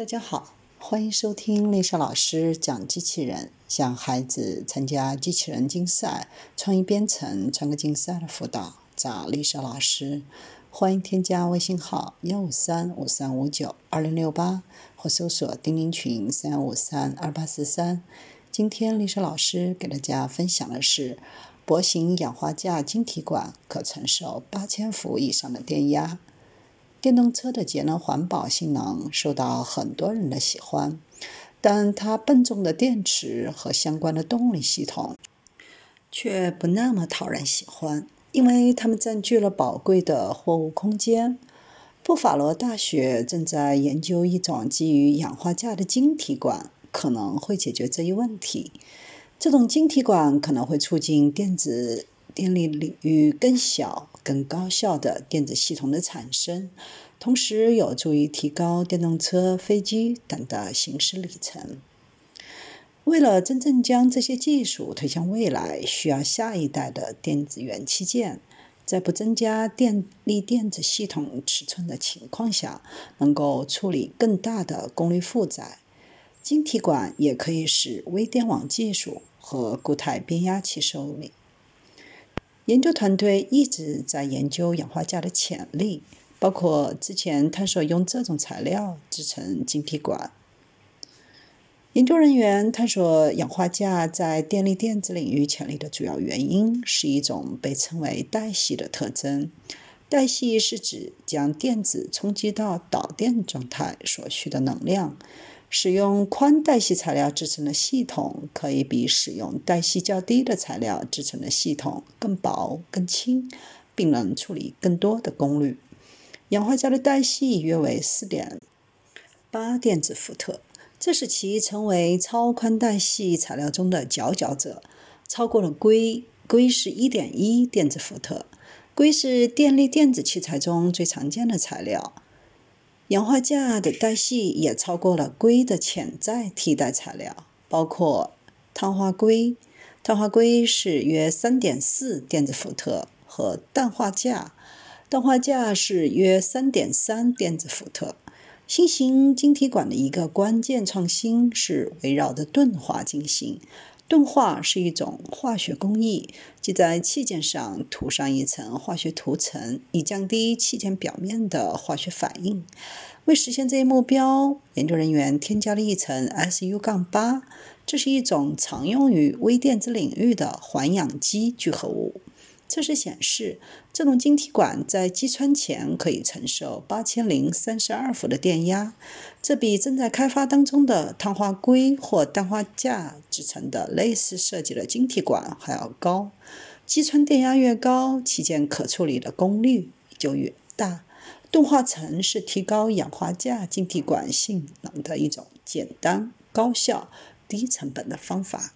大家好，欢迎收听丽莎老师讲机器人，向孩子参加机器人竞赛、创意编程、创客竞赛的辅导，找丽莎老师。欢迎添加微信号幺五三五三五九二零六八，或搜索钉钉群三五三二八四三。今天丽莎老师给大家分享的是，薄型氧化镓晶体管可承受八千伏以上的电压。电动车的节能环保性能受到很多人的喜欢，但它笨重的电池和相关的动力系统却不那么讨人喜欢，因为它们占据了宝贵的货物空间。布法罗大学正在研究一种基于氧化镓的晶体管，可能会解决这一问题。这种晶体管可能会促进电子。电力领域更小、更高效的电子系统的产生，同时有助于提高电动车、飞机等的行驶里程。为了真正将这些技术推向未来，需要下一代的电子元器件，在不增加电力电子系统尺寸的情况下，能够处理更大的功率负载。晶体管也可以使微电网技术和固态变压器受力。研究团队一直在研究氧化镓的潜力，包括之前探索用这种材料制成晶体管。研究人员探索氧化镓在电力电子领域潜力的主要原因是一种被称为带隙的特征。带隙是指将电子冲击到导电状态所需的能量。使用宽带系材料制成的系统，可以比使用带系较低的材料制成的系统更薄、更轻，并能处理更多的功率。氧化镓的带隙约为四点八电子伏特，这使其成为超宽带系材料中的佼佼者，超过了硅。硅是一点一电子伏特，硅是电力电子器材中最常见的材料。氧化镓的带系也超过了硅的潜在替代材料，包括碳化硅。碳化硅是约三点四电子伏特，和氮化镓。氮化镓是约三点三电子伏特。新型晶体管的一个关键创新是围绕着钝化进行。钝化是一种化学工艺，即在器件上涂上一层化学涂层，以降低器件表面的化学反应。为实现这一目标，研究人员添加了一层 SU- 杠八这是一种常用于微电子领域的环氧基聚合物。测试显示，这种晶体管在击穿前可以承受八千零三十二伏的电压，这比正在开发当中的碳化硅或氮化镓制成的类似设计的晶体管还要高。击穿电压越高，器件可处理的功率就越大。钝化层是提高氧化镓晶体管性能的一种简单、高效、低成本的方法。